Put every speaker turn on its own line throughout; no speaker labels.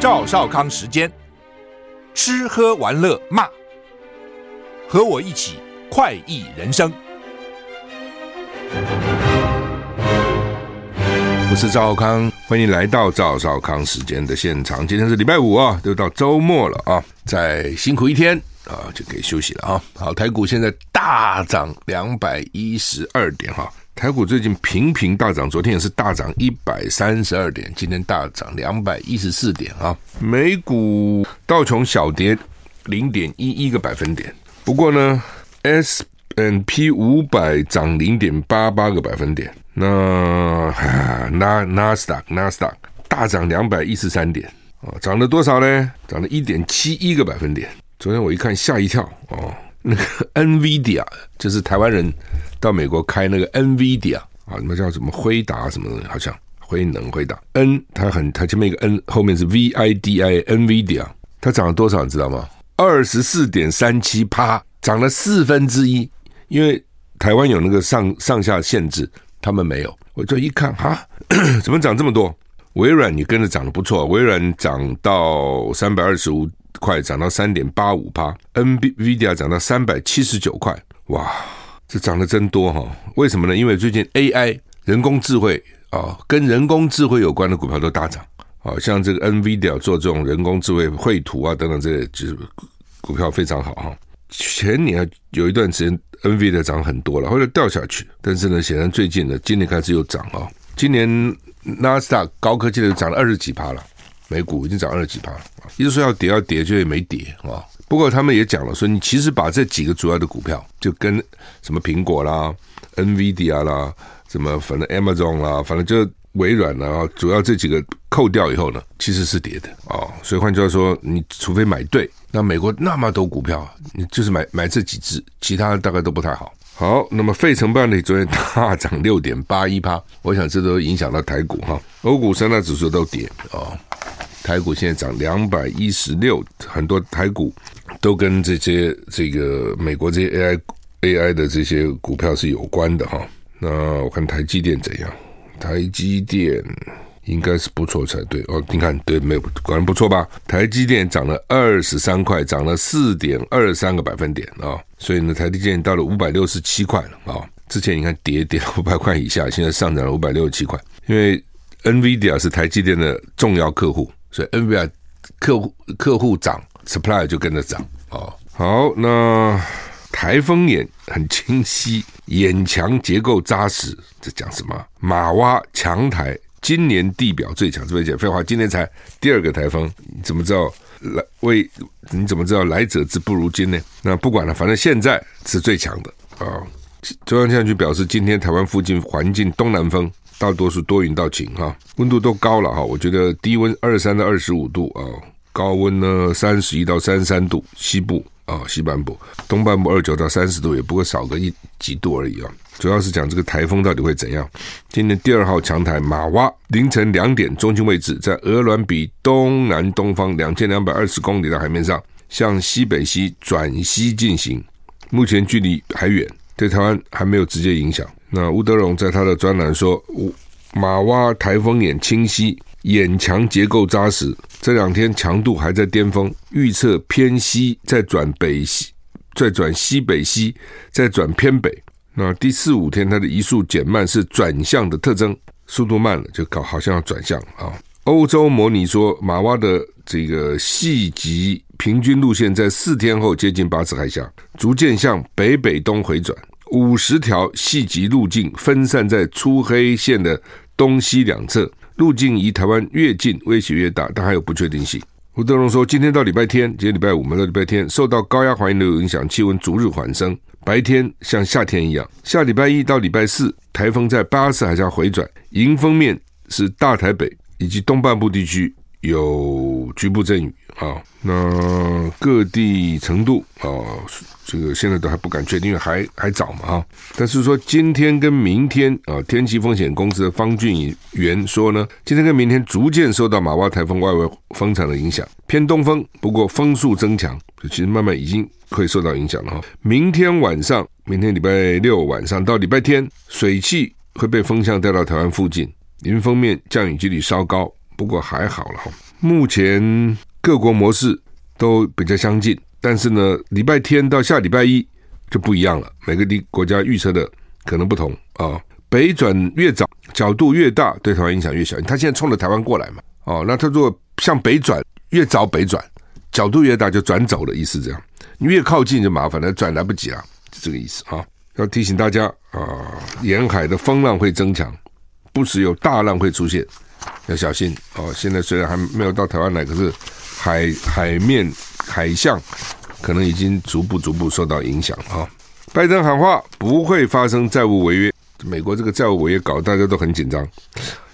赵少康时间，吃喝玩乐骂，和我一起快意人生。我是赵少康，欢迎来到赵少康时间的现场。今天是礼拜五啊，都到周末了啊，再辛苦一天啊，就可以休息了啊。好，台股现在大涨两百一十二点哈。台股最近频频大涨，昨天也是大涨一百三十二点，今天大涨两百一十四点啊。美股道琼小跌零点一一个百分点，不过呢，S N P 五百涨零点八八个百分点。那纳纳斯达纳斯达大涨两百一十三点啊，涨了多少呢？涨了一点七一个百分点。昨天我一看吓一跳哦，那个 NVIDIA 就是台湾人。到美国开那个 NVIDIA 啊，什么叫什么辉达什么东西，好像辉能辉达 N，它很它前面一个 N，后面是 VIDI，NVIDIA，它涨了多少你知道吗？二十四点三七趴，涨了四分之一。因为台湾有那个上上下限制，他们没有。我就一看哈，怎么涨这么多？微软你跟着涨得不错，微软涨到三百二十五块，涨到三点八五趴，NVIDIA 涨到三百七十九块，哇！这涨得真多哈？为什么呢？因为最近 AI 人工智慧啊，跟人工智慧有关的股票都大涨啊，像这个 NVIDIA 做这种人工智慧绘图啊等等，这些就是股票非常好哈。前年有一段时间 NVIDIA 涨很多了，后来掉下去，但是呢，显然最近呢，今年开始又涨啊。今年纳斯达克高科技的涨了二十几趴了，美股已经涨二十几趴了，一直说要跌要跌，就也没跌啊。不过他们也讲了，说你其实把这几个主要的股票，就跟什么苹果啦、NVIDIA 啦、什么反正 Amazon 啦，反正就微软啦，主要这几个扣掉以后呢，其实是跌的啊。所以换句话说，你除非买对，那美国那么多股票，你就是买买这几只，其他大概都不太好。好，那么费城半导体昨天大涨六点八一趴，我想这都影响到台股哈，欧股三大指数都跌啊。台股现在涨两百一十六，很多台股都跟这些这个美国这些 AI AI 的这些股票是有关的哈。那我看台积电怎样？台积电应该是不错才对哦。你看，对，没有，果然不错吧？台积电涨了二十三块，涨了四点二三个百分点啊。所以呢，台积电到了五百六十七块了啊。之前你看跌跌 五百块以下，现在上涨了五百六十七块。因为 NVIDIA 是台积电的重要客户。所以 NVR 客户客户涨，supply 就跟着涨哦。好，那台风眼很清晰，眼墙结构扎实，这讲什么？马洼强台，今年地表最强，是不是讲废话？今年才第二个台风，你怎么知道来为？你怎么知道来者之不如今呢？那不管了，反正现在是最强的啊。中央气象局表示，今天台湾附近环境东南风。大多数多云到晴哈，温度都高了哈，我觉得低温二十三到二十五度啊，高温呢三十一到三十三度，西部啊西半部，东半部二十九到三十度，也不过少个一几度而已啊。主要是讲这个台风到底会怎样？今年第二号强台马哇凌晨两点中心位置在鹅銮鼻东南东方两千两百二十公里的海面上，向西北西转西进行，目前距离还远，对台湾还没有直接影响。那吴德荣在他的专栏说，马洼台风眼清晰，眼墙结构扎实，这两天强度还在巅峰，预测偏西再转北西，再转西北西，再转偏北。那第四五天它的移速减慢是转向的特征，速度慢了就搞好像要转向啊。欧洲模拟说，马蛙的这个细极平均路线在四天后接近巴士海峡，逐渐向北北东回转。五十条细级路径分散在粗黑线的东西两侧，路径离台湾越近，威胁越大，但还有不确定性。吴德荣说，今天到礼拜天，今天礼拜五嘛，到礼拜天，受到高压环流影响，气温逐日缓升，白天像夏天一样。下礼拜一到礼拜四，台风在巴士海峡回转，迎风面是大台北以及东半部地区有局部阵雨啊。那各地程度啊。这个现在都还不敢确定，因为还还早嘛哈。但是说今天跟明天啊，天气风险公司的方俊元说呢，今天跟明天逐渐受到马洼台风外围风场的影响，偏东风，不过风速增强，其实慢慢已经会受到影响了哈。明天晚上，明天礼拜六晚上到礼拜天，水汽会被风向带到台湾附近，迎风面降雨几率稍高，不过还好了。目前各国模式都比较相近，但是呢，礼拜天到下礼拜一就不一样了。每个地国家预测的可能不同啊。北转越早，角度越大，对台湾影响越小。他现在冲着台湾过来嘛？哦，那他如果向北转，越早北转，角度越大，就转走了意思。这样，你越靠近就麻烦了，转来不及了，就这个意思啊。要提醒大家啊，沿海的风浪会增强，不时有大浪会出现。要小心哦！现在虽然还没有到台湾来，可是海海面海象可能已经逐步逐步受到影响啊。拜登喊话不会发生债务违约，美国这个债务违约搞大家都很紧张，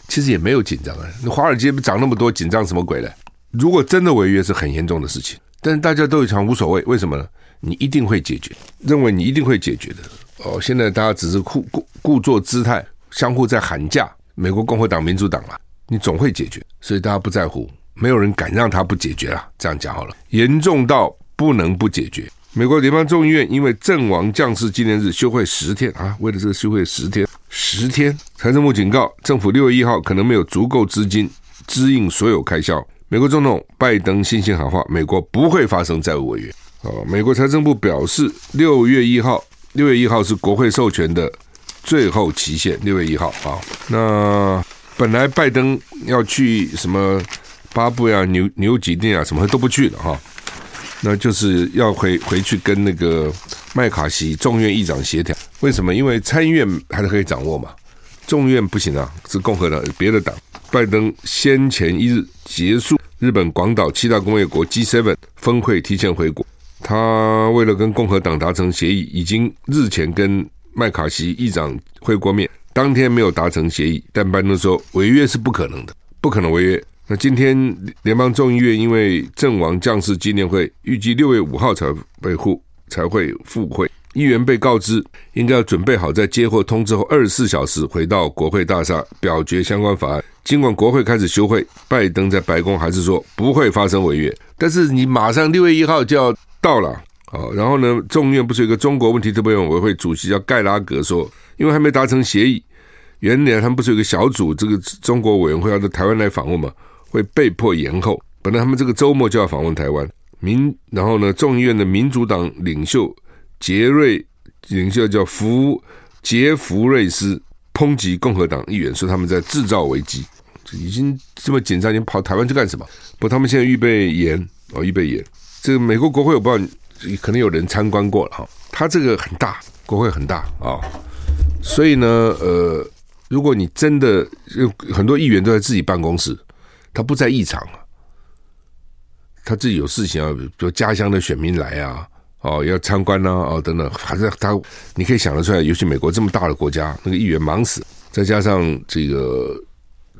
其实也没有紧张啊。那华尔街涨那么多，紧张什么鬼呢？如果真的违约是很严重的事情，但是大家都常无所谓，为什么呢？你一定会解决，认为你一定会解决的哦。现在大家只是故故故作姿态，相互在喊价，美国共和党、民主党啊。你总会解决，所以大家不在乎，没有人敢让他不解决了。这样讲好了，严重到不能不解决。美国联邦众议院因为阵亡将士纪念日休会十天啊，为了这个休会十天，十天。财政部警告，政府六月一号可能没有足够资金支应所有开销。美国总统拜登信心喊话，美国不会发生债务违约。哦，美国财政部表示，六月一号，六月一号是国会授权的最后期限，六月一号啊，那。本来拜登要去什么巴布亚、纽纽几内亚什么都不去了哈，那就是要回回去跟那个麦卡锡众院议长协调。为什么？因为参议院还是可以掌握嘛，众院不行啊，是共和党别的党。拜登先前一日结束日本广岛七大工业国 G7 峰会，提前回国。他为了跟共和党达成协议，已经日前跟麦卡锡议长会过面。当天没有达成协议，但拜登说违约是不可能的，不可能违约。那今天联邦众议院因为阵亡将士纪念会预计六月五号才会复才会复会，议员被告知应该要准备好在接获通知后二十四小时回到国会大厦表决相关法案。尽管国会开始休会，拜登在白宫还是说不会发生违约。但是你马上六月一号就要到了，好，然后呢，众议院不是有一个中国问题特别委员会主席叫盖拉格说。因为还没达成协议，原来他们不是有个小组，这个中国委员会要到台湾来访问嘛，会被迫延后。本来他们这个周末就要访问台湾，民然后呢，众议院的民主党领袖杰瑞领袖叫福杰弗瑞斯抨击共和党议员，说他们在制造危机，已经这么紧张，你跑台湾去干什么？不，他们现在预备延哦，预备延。这个美国国会我不知道，可能有人参观过了哈，他这个很大，国会很大啊。所以呢，呃，如果你真的很多议员都在自己办公室，他不在议场啊，他自己有事情啊，比如家乡的选民来啊，哦，要参观呐，哦，等等，反正他你可以想得出来，尤其美国这么大的国家，那个议员忙死，再加上这个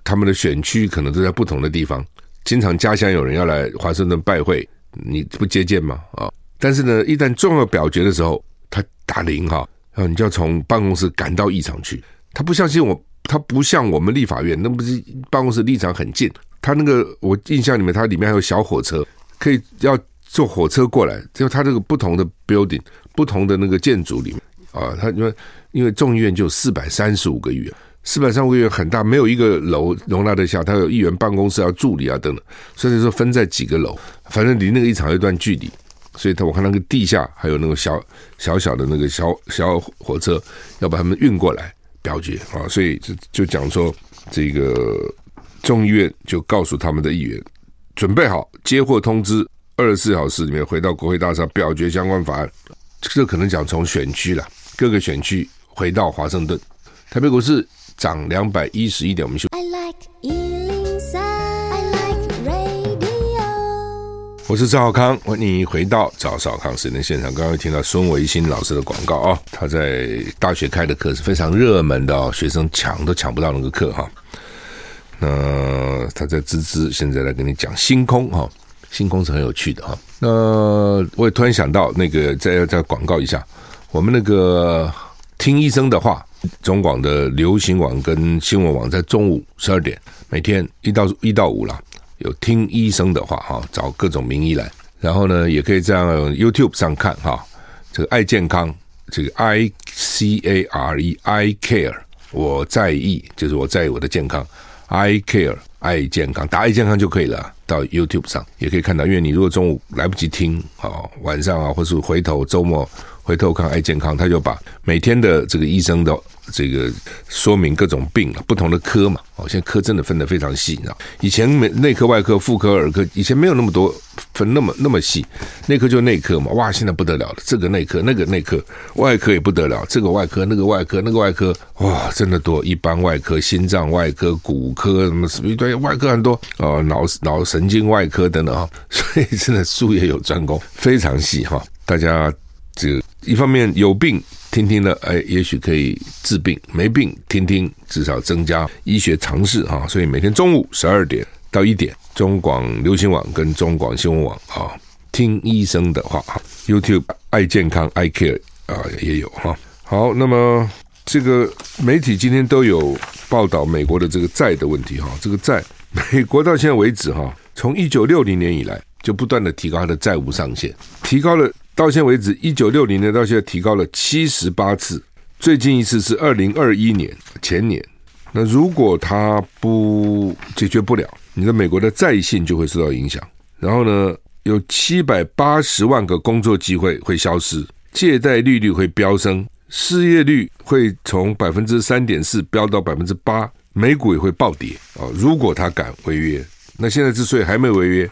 他们的选区可能都在不同的地方，经常家乡有人要来华盛顿拜会，你不接见吗？啊，但是呢，一旦重要表决的时候，他打铃哈。然后，你就要从办公室赶到议场去。他不相信我，他不像我们立法院，那不是办公室立场很近。他那个我印象里面，他里面还有小火车，可以要坐火车过来。就他这个不同的 building，不同的那个建筑里面啊，他因为因为众议院就四百三十五个议员，四百三十五个议员很大，没有一个楼容纳得下。他有议员办公室要助理啊等等，所以说分在几个楼，反正离那个议场有一段距离。所以，他我看那个地下还有那个小小小的那个小小火车，要把他们运过来表决啊。所以就就讲说，这个众议院就告诉他们的议员，准备好接获通知，二十四小时里面回到国会大厦表决相关法案。这可能讲从选区了，各个选区回到华盛顿。台北股市涨两百一十一点，我们休。我是赵少康，欢迎回到赵少康时间现场。刚刚听到孙维新老师的广告啊，他在大学开的课是非常热门的哦，学生抢都抢不到那个课哈。那他在孜孜现在来跟你讲星空哈，星空是很有趣的哈。那我也突然想到，那个再再广告一下，我们那个听医生的话，中广的流行网跟新闻网在中午十二点，每天一到一到五了。有听医生的话哈，找各种名医来，然后呢，也可以在 YouTube 上看哈。这个爱健康，这个 I C A R E I Care，我在意，就是我在意我的健康。，I Care 爱健康，打爱健康就可以了。到 YouTube 上也可以看到，因为你如果中午来不及听啊，晚上啊，或是回头周末。回头看爱健康，他就把每天的这个医生的这个说明各种病啊，不同的科嘛，哦，现在科真的分得非常细，你知道？以前没内科、外科、妇科、儿科，以前没有那么多分那么那么细，内科就内科嘛，哇，现在不得了了，这个内科那个内科，外科也不得了，这个外科那个外科那个外科，哇，真的多，一般外科、心脏外科、骨科什么什么一堆外科很多哦，脑脑神经外科等等哈，所以真的术业有专攻，非常细哈，大家。这一方面有病听听呢，哎，也许可以治病；没病听听，至少增加医学常识哈。所以每天中午十二点到一点，中广流行网跟中广新闻网啊，听医生的话。YouTube 爱健康爱 Care 啊也有哈。好，那么这个媒体今天都有报道美国的这个债的问题哈。这个债，美国到现在为止哈，从一九六零年以来就不断的提高它的债务上限，提高了。到现在为止，一九六零年到现在提高了七十八次，最近一次是二零二一年前年。那如果它不解决不了，你的美国的债信就会受到影响。然后呢，有七百八十万个工作机会会消失，借贷利率会飙升，失业率会从百分之三点四飙到百分之八，美股也会暴跌啊！如果他敢违约，那现在之所以还没违约。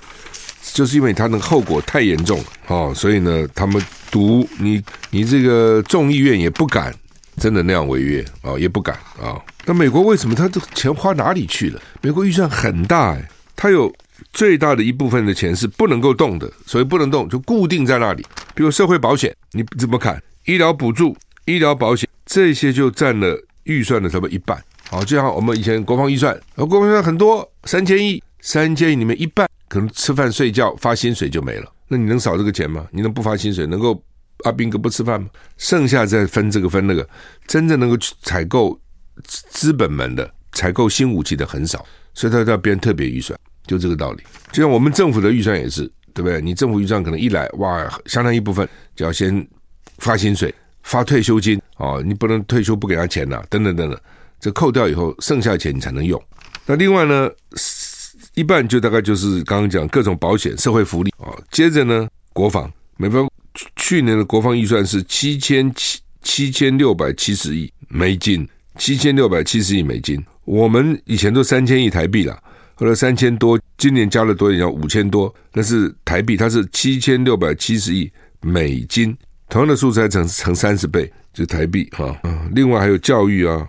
就是因为他那个后果太严重了哦，所以呢，他们赌你，你这个众议院也不敢真的那样违约啊，也不敢啊。那美国为什么他这钱花哪里去了？美国预算很大哎，他有最大的一部分的钱是不能够动的，所以不能动就固定在那里。比如社会保险，你怎么看？医疗补助、医疗保险这些就占了预算的差不多一半。好，就像我们以前国防预算，国防预算很多，三千亿，三千亿里面一半。可能吃饭睡觉发薪水就没了，那你能少这个钱吗？你能不发薪水，能够阿兵哥不吃饭吗？剩下再分这个分那个，真正能够去采购资本们的采购新武器的很少，所以他要编特别预算，就这个道理。就像我们政府的预算也是，对不对？你政府预算可能一来，哇，相当一部分就要先发薪水、发退休金哦，你不能退休不给他钱呐、等等等等，这扣掉以后，剩下钱你才能用。那另外呢？一半就大概就是刚刚讲各种保险、社会福利啊。接着呢，国防，美方去年的国防预算是七千七七千六百七十亿美金，七千六百七十亿美金。我们以前都三千亿台币了，后来三千多，今年加了多一点，五千多，那是台币，它是七千六百七十亿美金。同样的数字还乘乘三十倍，就台币哈。另外还有教育啊、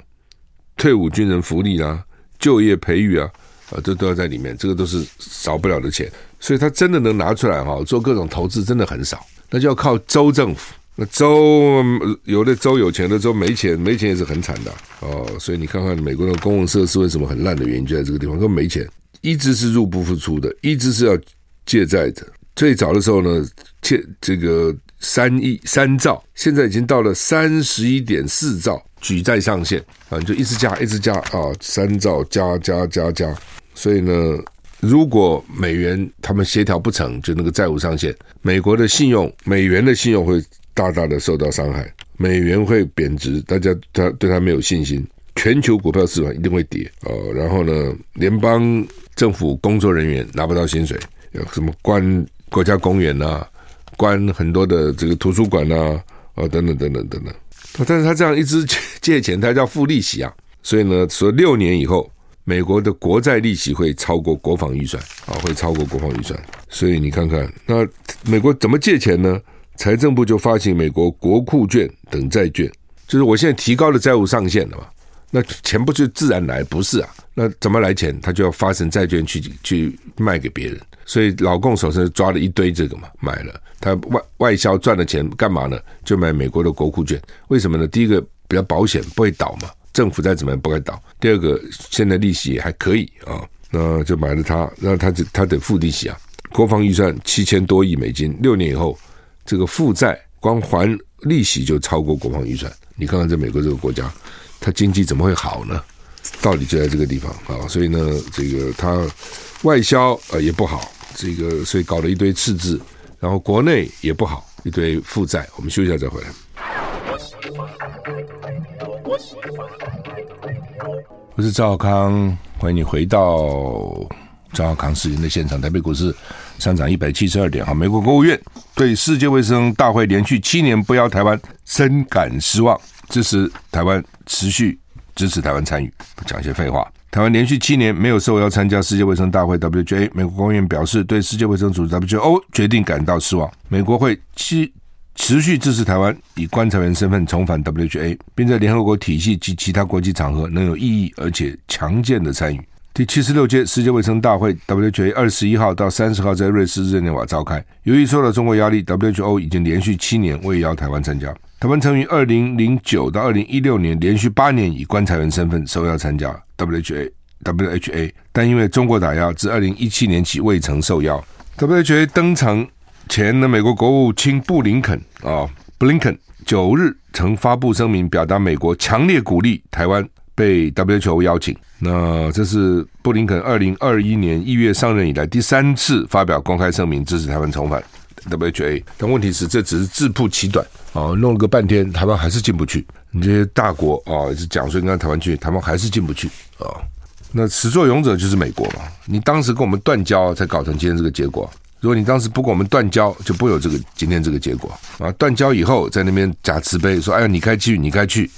退伍军人福利啊、就业培育啊。啊，这都要在里面，这个都是少不了的钱，所以他真的能拿出来哈，做各种投资真的很少，那就要靠州政府。那州有的州有钱的州没钱，没钱也是很惨的哦。所以你看看美国的公共设施为什么很烂的原因就在这个地方，根本没钱，一直是入不敷出的，一直是要借债的。最早的时候呢，借这个三亿三兆，现在已经到了三十一点四兆。举债上限啊，你就一直加，一直加啊，三兆加加加加。所以呢，如果美元他们协调不成就那个债务上限，美国的信用，美元的信用会大大的受到伤害，美元会贬值，大家他对他没有信心，全球股票市场一定会跌哦。然后呢，联邦政府工作人员拿不到薪水，有什么关国家公园呐，关很多的这个图书馆呐，啊，等等等等等等。但是他这样一直借 钱，他要付利息啊，所以呢，说六年以后，美国的国债利息会超过国防预算啊，会超过国防预算。所以你看看，那美国怎么借钱呢？财政部就发行美国国库券等债券，就是我现在提高了债务上限了嘛，那钱不就自然来？不是啊，那怎么来钱？他就要发行债券去去卖给别人。所以老共手上抓了一堆这个嘛，买了他外外销赚的钱干嘛呢？就买美国的国库券，为什么呢？第一个比较保险，不会倒嘛，政府再怎么样不会倒。第二个现在利息也还可以啊，那就买了它，那他就他得付利息啊。国防预算七千多亿美金，六年以后这个负债光还利息就超过国防预算。你看看这美国这个国家，它经济怎么会好呢？道理就在这个地方啊，所以呢，这个它外销呃也不好。这个所以搞了一堆赤字，然后国内也不好，一堆负债。我们休息一下再回来。我是赵康，欢迎你回到赵康时间的现场。台北股市上涨一百七十二点。好，美国国务院对世界卫生大会连续七年不邀台湾深感失望，支持台湾持续支持台湾参与。不讲一些废话。台湾连续七年没有受邀参加世界卫生大会 （WHA），美国官员表示对世界卫生组织 （WHO） 决定感到失望。美国会期持续支持台湾以观察员身份重返 WHA，并在联合国体系及其他国际场合能有意义而且强健的参与。第七十六届世界卫生大会 （WHA） 二十一号到三十号在瑞士日内瓦召开。由于受到中国压力，WHO 已经连续七年未邀台湾参加。台湾曾于二零零九到二零一六年连续八年以观察员身份受邀参加 WHA WHA，但因为中国打压，自二零一七年起未曾受邀。WHA 登场前呢，美国国务卿布林肯啊，布林肯九日曾发布声明，表达美国强烈鼓励台湾被 WHO 邀请。那这是布林肯二零二一年一月上任以来第三次发表公开声明支持台湾重返 WHA。但问题是，这只是自曝其短啊，弄了个半天，台湾还是进不去。你这些大国啊，是讲说应该台湾去，台湾还是进不去啊。那始作俑者就是美国嘛？你当时跟我们断交，才搞成今天这个结果。如果你当时不跟我们断交，就不会有这个今天这个结果啊！断交以后，在那边假慈悲说：“哎呀，你该去，你该去。”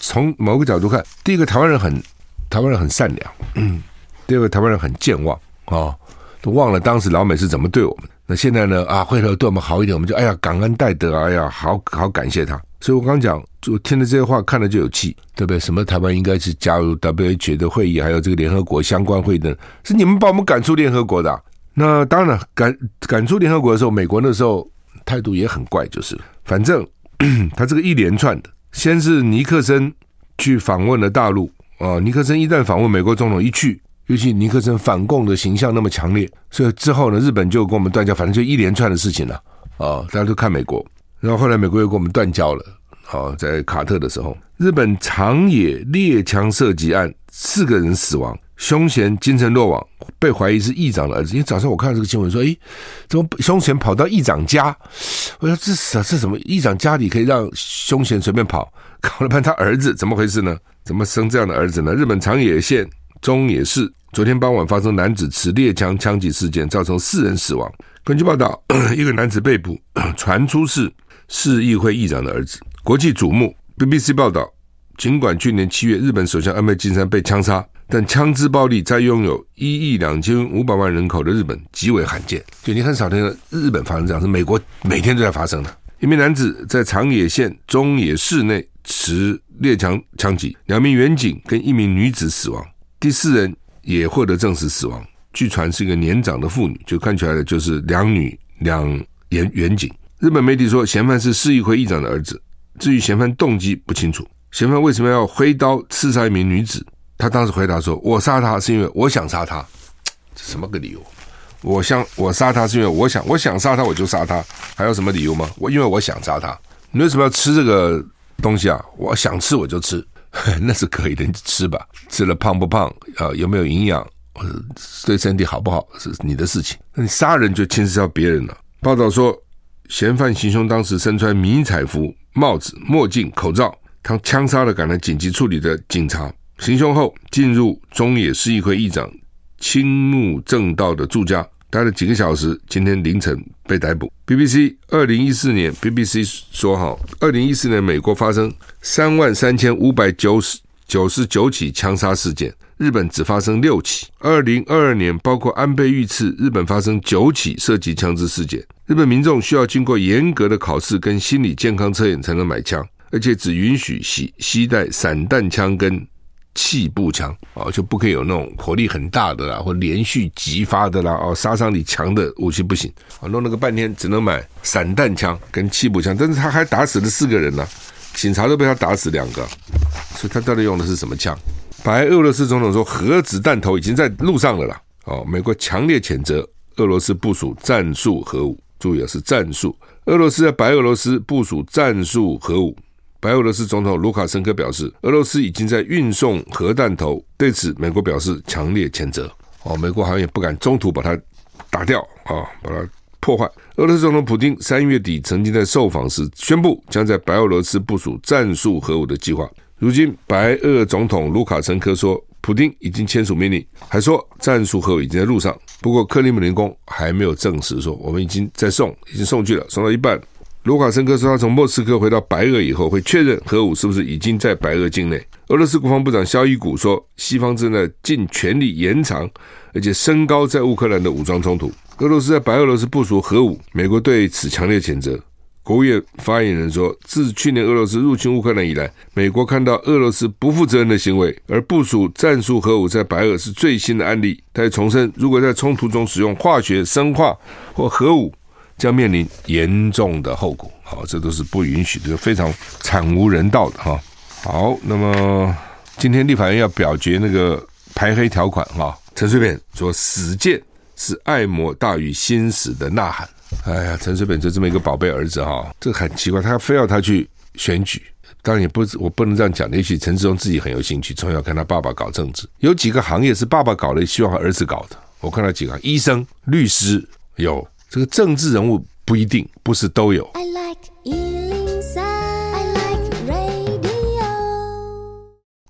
从某个角度看，第一个台湾人很台湾人很善良，嗯，第二个台湾人很健忘啊、都忘了当时老美是怎么对我们的。那现在呢？啊，回头对我们好一点，我们就哎呀感恩戴德，哎呀，好好感谢他。所以我刚讲，就听了这些话，看了就有气，对不对？什么台湾应该是加入 WHO 的会议，还有这个联合国相关会议的，是你们把我们赶出联合国的。那当然了，赶赶出联合国的时候，美国那时候态度也很怪，就是反正 他这个一连串的，先是尼克森去访问了大陆啊，尼克森一旦访问美国总统一去，尤其尼克森反共的形象那么强烈，所以之后呢，日本就跟我们断交，反正就一连串的事情了啊，大家都看美国。然后后来美国又跟我们断交了，好，在卡特的时候，日本长野猎枪射击案四个人死亡，凶嫌精神落网，被怀疑是议长的儿子。因为早上我看到这个新闻说，诶，怎么凶嫌跑到议长家？我说这是这什么？议长家里可以让凶嫌随便跑？搞了半天他儿子怎么回事呢？怎么生这样的儿子呢？日本长野县中野市昨天傍晚发生男子持猎枪枪击事件，造成四人死亡。根据报道，一个男子被捕，传出是。市议会议长的儿子，国际瞩目。BBC 报道，尽管去年七月日本首相安倍晋三被枪杀，但枪支暴力在拥有一亿两千五百万人口的日本极为罕见。就你很少听到日本发生这样，是美国 每天都在发生的。一名男子在长野县中野市内持猎枪枪击，两名远警跟一名女子死亡，第四人也获得证实死亡。据传是一个年长的妇女，就看起来的就是两女两员员警。日本媒体说，嫌犯是市议会议长的儿子。至于嫌犯动机不清楚，嫌犯为什么要挥刀刺杀一名女子？他当时回答说：“我杀他是因为我想杀他。”这什么个理由？我想我杀他是因为我想我想杀他我就杀他，还有什么理由吗？我因为我想杀他。你为什么要吃这个东西啊？我想吃我就吃，那是可以的，你吃吧。吃了胖不胖啊？有没有营养？或者对身体好不好是你的事情。那你杀人就牵涉到别人了。报道说。嫌犯行凶当时身穿迷彩服、帽子、墨镜、口罩，他枪杀了赶来紧急处理的警察。行凶后进入中野市议会议长青木正道的住家，待了几个小时，今天凌晨被逮捕。BBC 二零一四年，BBC 说哈，二零一四年美国发生三万三千五百九十九十九起枪杀事件，日本只发生六起。二零二二年，包括安倍遇刺，日本发生九起涉及枪支事件。日本民众需要经过严格的考试跟心理健康测验才能买枪，而且只允许携携带散弹枪跟气步枪啊，就不可以有那种火力很大的啦，或连续击发的啦，哦，杀伤力强的武器不行啊。弄了个半天，只能买散弹枪跟气步枪，但是他还打死了四个人呢，警察都被他打死两个，所以他到底用的是什么枪？白俄罗斯总统说，核子弹头已经在路上了啦。哦，美国强烈谴责俄罗斯部署战术核武。注意啊，是战术。俄罗斯在白俄罗斯部署战术核武。白俄罗斯总统卢卡申科表示，俄罗斯已经在运送核弹头。对此，美国表示强烈谴责。哦，美国好像也不敢中途把它打掉啊，把它破坏。俄罗斯总统普丁三月底曾经在受访时宣布，将在白俄罗斯部署战术核武的计划。如今，白俄总统卢卡申科说，普丁已经签署命令，还说战术核武已经在路上。不过克里姆林宫还没有证实说我们已经在送，已经送去了，送到一半。卢卡申科说他从莫斯科回到白俄以后会确认核武是不是已经在白俄境内。俄罗斯国防部长肖伊古说，西方正在尽全力延长而且升高在乌克兰的武装冲突。俄罗斯在白俄罗斯部署核武，美国对此强烈谴责。国务院发言人说，自去年俄罗斯入侵乌克兰以来，美国看到俄罗斯不负责任的行为，而部署战术核武在白俄是最新的案例。他也重申，如果在冲突中使用化学、生化或核武，将面临严重的后果。好，这都是不允许的，非常惨无人道的哈。好，那么今天立法院要表决那个排黑条款哈。陈水扁说，死谏是爱莫大于心死的呐喊。哎呀，陈水扁就这么一个宝贝儿子哈，这很奇怪，他非要他去选举，当然也不，我不能这样讲。也许陈时中自己很有兴趣，从小看他爸爸搞政治，有几个行业是爸爸搞的，希望他儿子搞的。我看到几个，医生、律师有，这个政治人物不一定，不是都有。I like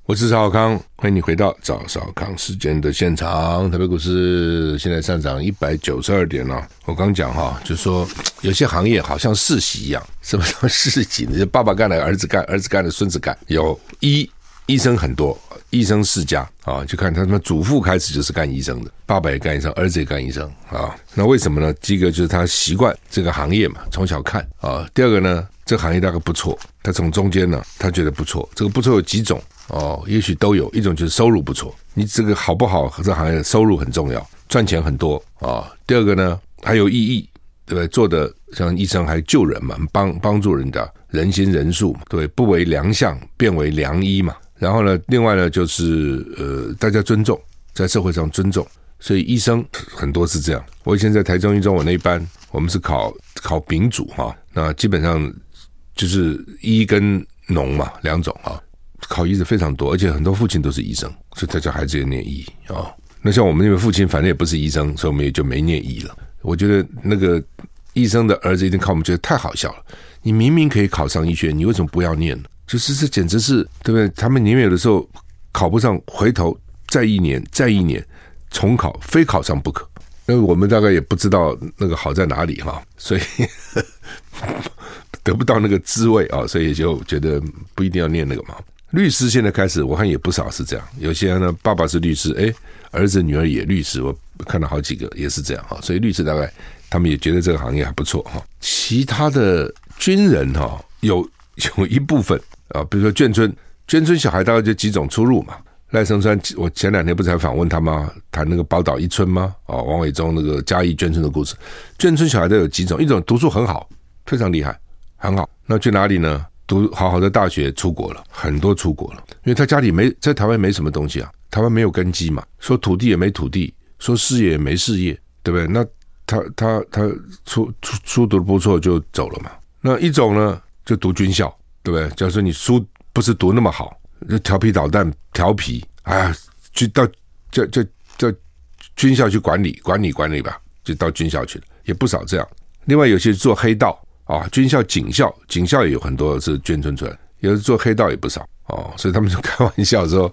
我是赵少康，欢迎你回到赵少康时间的现场。台北股市现在上涨一百九十二点了。我刚讲哈，就说有些行业好像世袭一样，什么叫世袭呢？就爸爸干了，儿子干，儿子干了，孙子干。有医医生很多，医生世家啊，就看他们祖父开始就是干医生的，爸爸也干医生，儿子也干医生啊。那为什么呢？第一个就是他习惯这个行业嘛，从小看啊。第二个呢，这个行业大概不错，他从中间呢，他觉得不错。这个不错有几种。哦，也许都有一种就是收入不错，你这个好不好？这行业收入很重要，赚钱很多啊、第二个呢，还有意义，对不对？做的像医生还救人嘛，帮帮助人家，人心仁术，对，不为良相，便为良医嘛。然后呢，另外呢，就是呃，大家尊重，在社会上尊重，所以医生很多是这样。我以前在台中一中，我那一班，我们是考考丙组哈，那基本上就是医跟农嘛，两种啊。考医的非常多，而且很多父亲都是医生，所以他叫孩子也念医啊、那像我们那位父亲，反正也不是医生，所以我们也就没念医了。我觉得那个医生的儿子一定考我们，觉得太好笑了。你明明可以考上医学院，你为什么不要念呢？就是这简直是对不对？他们宁愿有的时候考不上，回头再一年，再一年重考，非考上不可。那我们大概也不知道那个好在哪里哈，所以。得不到那个滋味啊，所以就觉得不一定要念那个嘛。律师现在开始，我看也不少是这样。有些人呢，爸爸是律师，哎，儿子女儿也律师，我看到好几个也是这样哈。所以律师大概他们也觉得这个行业还不错哈。其他的军人哈，有有一部分啊，比如说眷村，眷村小孩大概就几种出路嘛。赖声川，我前两天不是还访问他吗？谈那个宝岛一村吗？哦，王伟忠那个嘉义眷村的故事。眷村小孩都有几种，一种读书很好，非常厉害。很好，那去哪里呢？读好好的大学，出国了，很多出国了，因为他家里没在台湾没什么东西啊，台湾没有根基嘛，说土地也没土地，说事业也没事业，对不对？那他他他出出书读的不错就走了嘛。那一种呢，就读军校，对不对？假如说你书不是读那么好，就调皮捣蛋，调皮，哎呀，就到就就就军校去管理管理管理吧，就到军校去了，也不少这样。另外有些做黑道。啊，军校、警校、警校也有很多是眷村出来，有的做黑道也不少哦，所以他们就开玩笑说，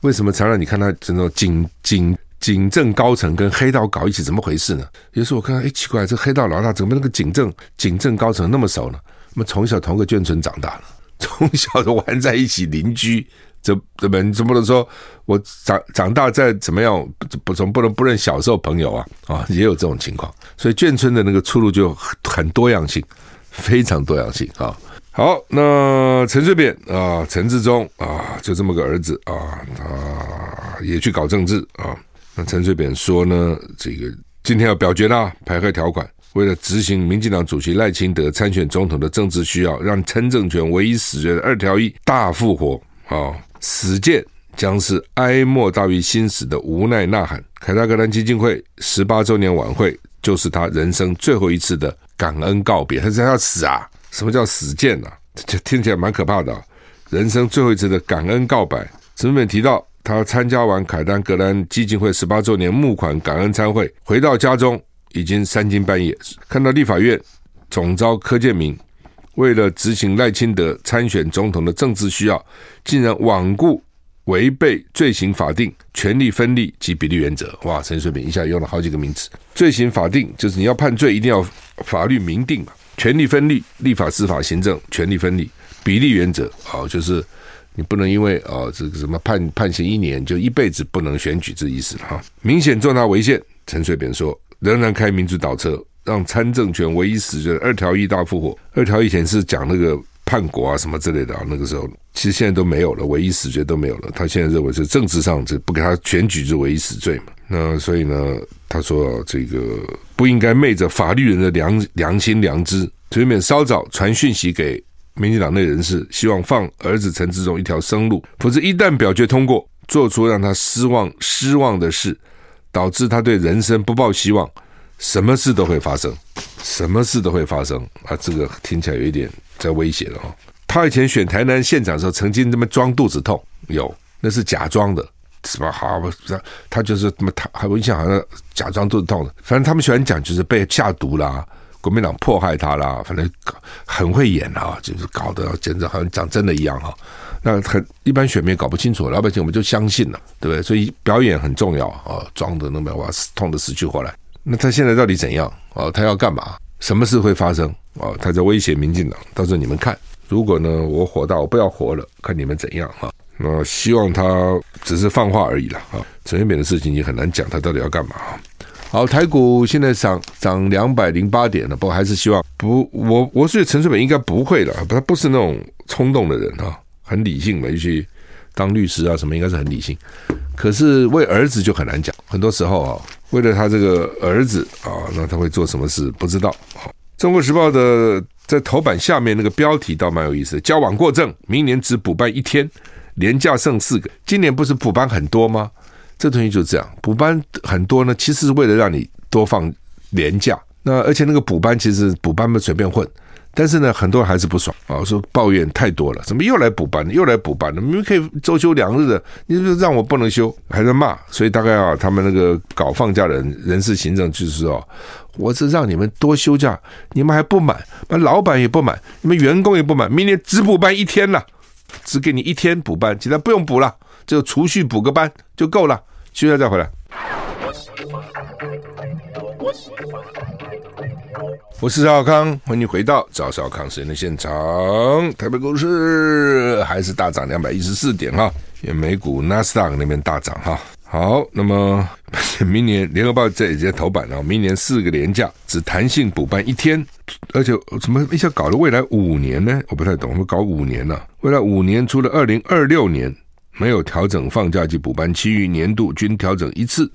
为什么常常你看他这种警警警政高层跟黑道搞一起，怎么回事呢？有时候我看到，哎，奇怪，这黑道老大怎么那个警政警政高层那么熟呢？我们从小同个眷村长大了，从小都玩在一起，邻居。这怎么你总不能说我长长大再怎么样不总不能不认小时候朋友啊啊也有这种情况，所以眷村的那个出路就很多样性，非常多样性啊。好，那陈水扁啊，陈志忠啊，就这么个儿子啊，他也去搞政治啊。那陈水扁说呢，这个今天要表决啦，排黑条款，为了执行民进党主席赖清德参选总统的政治需要，让陈政权唯一死罪的二条一大复活啊。死谏将是哀莫大于心死的无奈呐喊。凯达格兰基金会十八周年晚会就是他人生最后一次的感恩告别。他说他要死啊？什么叫死谏呢？这听起来蛮可怕的。人生最后一次的感恩告白。陈水扁提到，他参加完凯丹格兰基金会十八周年募款感恩餐会，回到家中已经三更半夜，看到立法院总召柯建铭。为了执行赖清德参选总统的政治需要，竟然罔顾违背罪刑法定、权力分立及比例原则。哇，陈水扁一下用了好几个名词。罪刑法定就是你要判罪，一定要法律明定嘛。权力分立，立法、司法、行政权力分立。比例原则啊，就是你不能因为啊这个什么判判刑一年就一辈子不能选举这意思了哈。明显重大违宪，陈水扁说仍然开民主倒车，让参政权唯一死罪二条一大复活。二条以前是讲那个。叛国啊，什么之类的啊，那个时候其实现在都没有了，唯一死罪都没有了。他现在认为是政治上这不给他选举就唯一死罪嘛。那所以呢，他说这个不应该昧着法律人的良良心良知，随便稍早传讯息给民进党内人士，希望放儿子陈志忠一条生路，否则一旦表决通过，做出让他失望失望的事，导致他对人生不抱希望，什么事都会发生，什么事都会发生啊！这个听起来有一点。在威胁了哦，他以前选台南县长的时候，曾经他妈装肚子痛，有那是假装的，什么？好不，他就是他么他，还有印象好像假装肚子痛的。反正他们喜欢讲，就是被下毒啦，国民党迫害他啦，反正很会演啊，就是搞得简直好像讲真的一样哈。那很一般选民搞不清楚，老百姓我们就相信了，对不对？所以表演很重要啊，装的那么哇，痛的死去活来。那他现在到底怎样？啊，他要干嘛？什么事会发生？啊，他在威胁民进党，到时候你们看，如果呢我火大，我不要活了，看你们怎样哈。那希望他只是放话而已了啊。陈水扁的事情也很难讲，他到底要干嘛？好，台股现在涨涨两百零八点了，不过还是希望不，我我觉得陈水扁应该不会了，他不是那种冲动的人哈，很理性嘛，尤其当律师啊什么，应该是很理性。可是为儿子就很难讲，很多时候啊，为了他这个儿子啊，那他会做什么事不知道好。中国时报的在头版下面那个标题倒蛮有意思交往过正，明年只补办一天，连假剩四个。今年不是补班很多吗？这东西就是这样，补班很多呢，其实是为了让你多放年假。那而且那个补班其实补班不随便混。但是呢，很多人还是不爽啊，说抱怨太多了，怎么又来补班了，又来补班了？明明可以周休两日的，你就让我不能休，还在骂。所以大概啊，他们那个搞放假的人，人事行政就是说，我是让你们多休假，你们还不满，那老板也不满，你们员工也不满，明年只补班一天了，只给你一天补班，其他不用补了，就储蓄补个班就够了，休假再回来。我是赵康，欢迎回到赵少康时间的现场。台北股市还是大涨两百一十四点哈，因为美股纳斯达克那边大涨哈。好，那么明年联合报这已经头版了，明年四个连假只弹性补班一天，而且怎么一下搞了未来五年呢？我不太懂，我搞五年了，未来五年除了二零二六年没有调整放假及补班，其余年度均调整一次，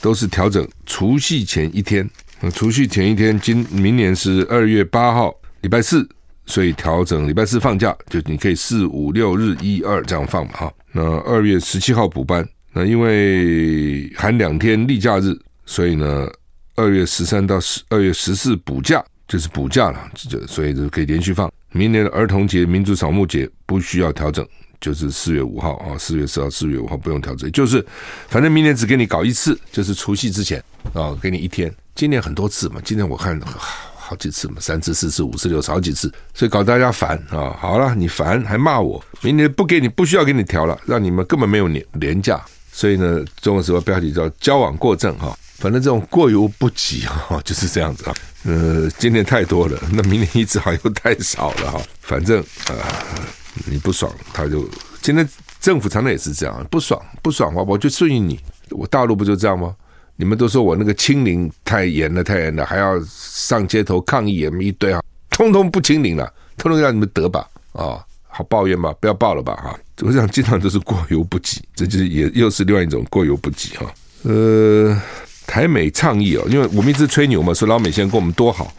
都是调整除夕前一天。除夕前一天，今明年是二月八号，礼拜四，所以调整礼拜四放假，就你可以四五六日一二这样放嘛哈。那二月十七号补班，那因为含两天例假日，所以呢，二月十三到十二月十四补假，就是补假了，就所以就可以连续放。明年的儿童节、民族扫墓节不需要调整。就是四月五号啊，四月四号、四月五号不用调整，就是反正明年只给你搞一次，就是除夕之前啊，给你一天。今年很多次嘛，今年我看好几次嘛，三次、四次、五次、六次，好几次，所以搞大家烦啊。好了，你烦还骂我，明年不给你，不需要给你调了，让你们根本没有年连假。所以呢，中国时报标题叫“交往过正”哈，反正这种过犹不及哈，就是这样子啊。呃，今年太多了，那明年一直好像又太少了哈。反正啊。你不爽，他就今天政府常常也是这样，不爽不爽话，我就顺应你。我大陆不就这样吗？你们都说我那个清零太严了，太严了，还要上街头抗议，一堆啊，通通不清零了，通通让你们得吧啊！好抱怨吧，不要报了吧哈！我想经常都是过犹不及，这就是也又是另外一种过犹不及哈。呃，台美倡议哦，因为我们一直吹牛嘛，说老美现在跟我们多好。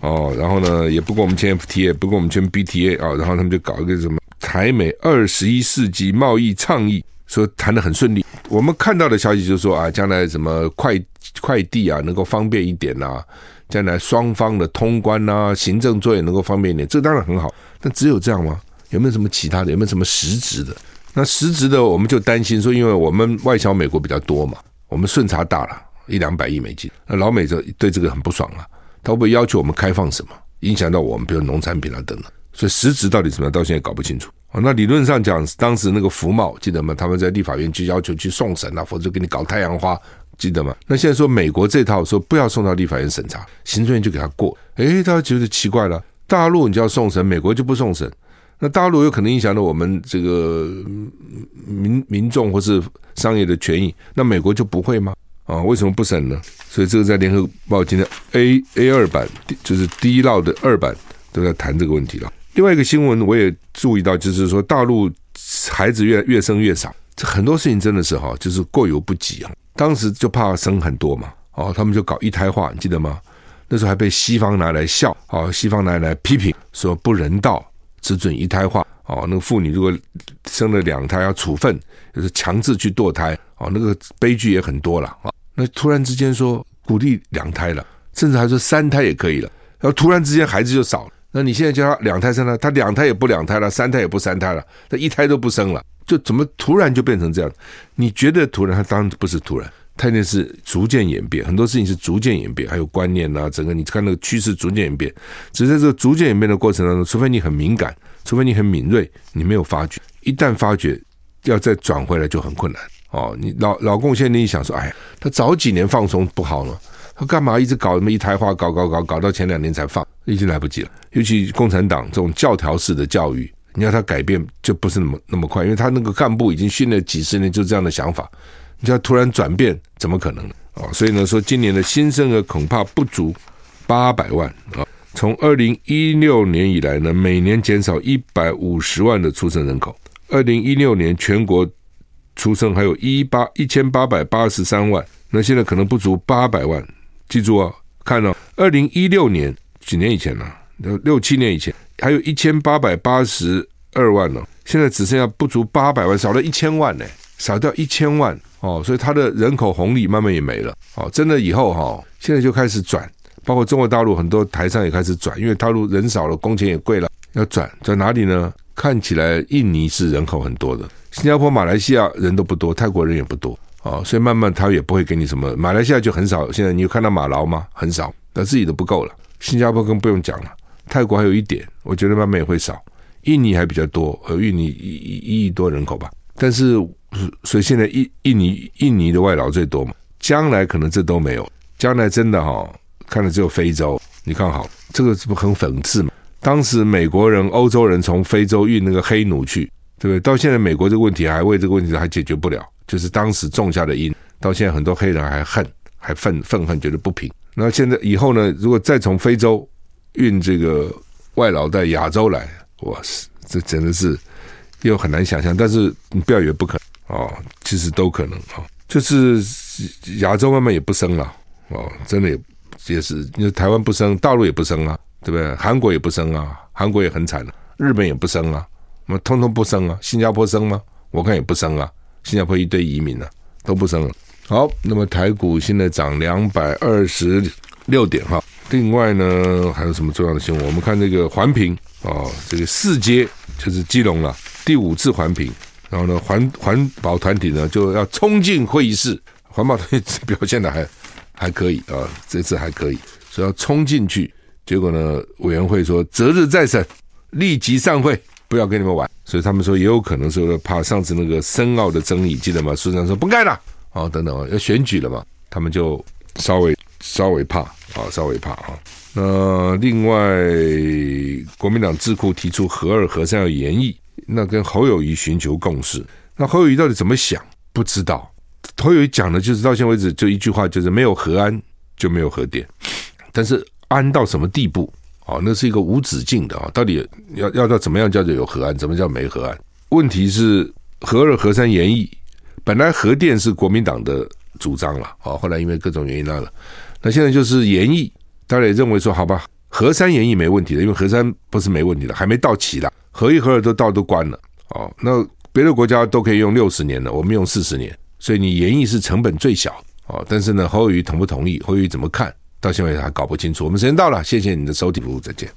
哦，然后呢，也不跟我们签 FTA，不跟我们签 BTA 啊，然后他们就搞一个什么台美二十一世纪贸易倡议，说谈得很顺利。我们看到的消息就是说啊，将来什么快快递啊能够方便一点呐、啊，将来双方的通关呐、啊，行政作业能够方便一点，这当然很好。但只有这样吗？有没有什么其他的？有没有什么实质的？那实质的我们就担心说，因为我们外销美国比较多嘛，我们顺差大了一两百亿美金，那老美就对这个很不爽啊。他会不会要求我们开放什么，影响到我们，比如农产品啊等等？所以实质到底怎么样，到现在搞不清楚。哦，那理论上讲，当时那个福茂记得吗？他们在立法院就要求去送审啊，否则给你搞太阳花，记得吗？那现在说美国这套说不要送到立法院审查，行政院就给他过。诶，大家觉得奇怪了，大陆你就要送审，美国就不送审，那大陆有可能影响到我们这个民民众或是商业的权益，那美国就不会吗？啊，为什么不审呢？所以这个在联合报今天 A A 二版，就是第一道的二版都在谈这个问题了。另外一个新闻我也注意到，就是说大陆孩子越越生越少，这很多事情真的是哈，就是过犹不及啊。当时就怕生很多嘛，哦，他们就搞一胎化，你记得吗？那时候还被西方拿来笑，哦，西方拿来批评，说不人道，只准一胎化，哦，那个妇女如果生了两胎要处分，就是强制去堕胎，哦，那个悲剧也很多了啊。那突然之间说鼓励两胎了，甚至还说三胎也可以了，然后突然之间孩子就少了。那你现在叫他两胎生了，他两胎也不两胎了，三胎也不三胎了，他一胎都不生了，就怎么突然就变成这样？你觉得突然？他当然不是突然，他那是逐渐演变，很多事情是逐渐演变，还有观念啊，整个你看那个趋势逐渐演变。只是在这个逐渐演变的过程当中，除非你很敏感，除非你很敏锐，你没有发觉，一旦发觉，要再转回来就很困难哦。你老老共现在一想说，哎呀，他早几年放松不好了。他干嘛一直搞那么一胎化，搞搞搞，搞到前两年才放，已经来不及了。尤其共产党这种教条式的教育，你要他改变就不是那么那么快，因为他那个干部已经训练几十年，就这样的想法，你要突然转变，怎么可能呢？哦，所以呢，说今年的新生儿恐怕不足八百万啊。从二零一六年以来呢，每年减少一百五十万的出生人口。二零一六年全国出生还有一八一千八百八十三万，那现在可能不足八百万。记住哦，看哦，二零一六年几年以前呢？六七年以前，还有一千八百八十二万呢，现在只剩下不足八百万，少了一千万呢，少掉一千万哦，所以它的人口红利慢慢也没了哦。真的以后哈，现在就开始转，包括中国大陆很多台商也开始转，因为大陆人少了，工钱也贵了，要转转哪里呢？看起来印尼是人口很多的，新加坡、马来西亚人都不多，泰国人也不多。哦，所以慢慢他也不会给你什么。马来西亚就很少，现在你有看到马劳吗？很少，那自己都不够了。新加坡更不用讲了，泰国还有一点，我觉得慢慢也会少。印尼还比较多，呃，印尼一一亿多人口吧。但是，所以现在印印尼印尼的外劳最多嘛。将来可能这都没有，将来真的哈、哦，看了只有非洲。你看好，这个是不是很讽刺嘛？当时美国人、欧洲人从非洲运那个黑奴去，对不对？到现在美国这个问题还为这个问题还解决不了。就是当时种下的因，到现在很多黑人还恨，还愤愤恨，觉得不平。那现在以后呢？如果再从非洲运这个外劳到亚洲来，哇塞，这真的是又很难想象。但是你不要以为不可能哦，其实都可能啊。就是亚洲慢慢也不生了哦，真的也也是，因为台湾不生，大陆也不生啊，对不对？韩国也不生啊，韩国也很惨了，日本也不生啊，那么通通不生啊。新加坡生吗？我看也不生啊。新加坡一堆移民了，都不生了。好，那么台股现在涨两百二十六点哈。另外呢，还有什么重要的新闻？我们看这个环评啊，这个四阶就是基隆了，第五次环评。然后呢，环环保团体呢就要冲进会议室，环保团体表现的还还可以啊，这次还可以，所以要冲进去。结果呢，委员会说择日再审，立即散会。不要跟你们玩，所以他们说也有可能是怕上次那个深奥的争议，记得吗？书长说不干了，哦，等等要选举了嘛，他们就稍微稍微怕啊，稍微怕啊。那另外，国民党智库提出核二核三要研议，那跟侯友谊寻求共识。那侯友谊到底怎么想？不知道。侯友谊讲的就是到现在为止就一句话，就是没有核安就没有核电，但是安到什么地步？哦，那是一个无止境的啊！到底要要到怎么样叫做有核安，怎么叫没核安？问题是核二核三研议，本来核电是国民党的主张了，哦，后来因为各种原因那了，那现在就是延议，大家也认为说，好吧，核三延议没问题的，因为核三不是没问题的，还没到期了，核一核二都到都关了，哦，那别的国家都可以用六十年了，我们用四十年，所以你延议是成本最小，哦，但是呢，侯友宜同不同意？侯友宜怎么看？到现在还搞不清楚。我们时间到了，谢谢你的收听，再见。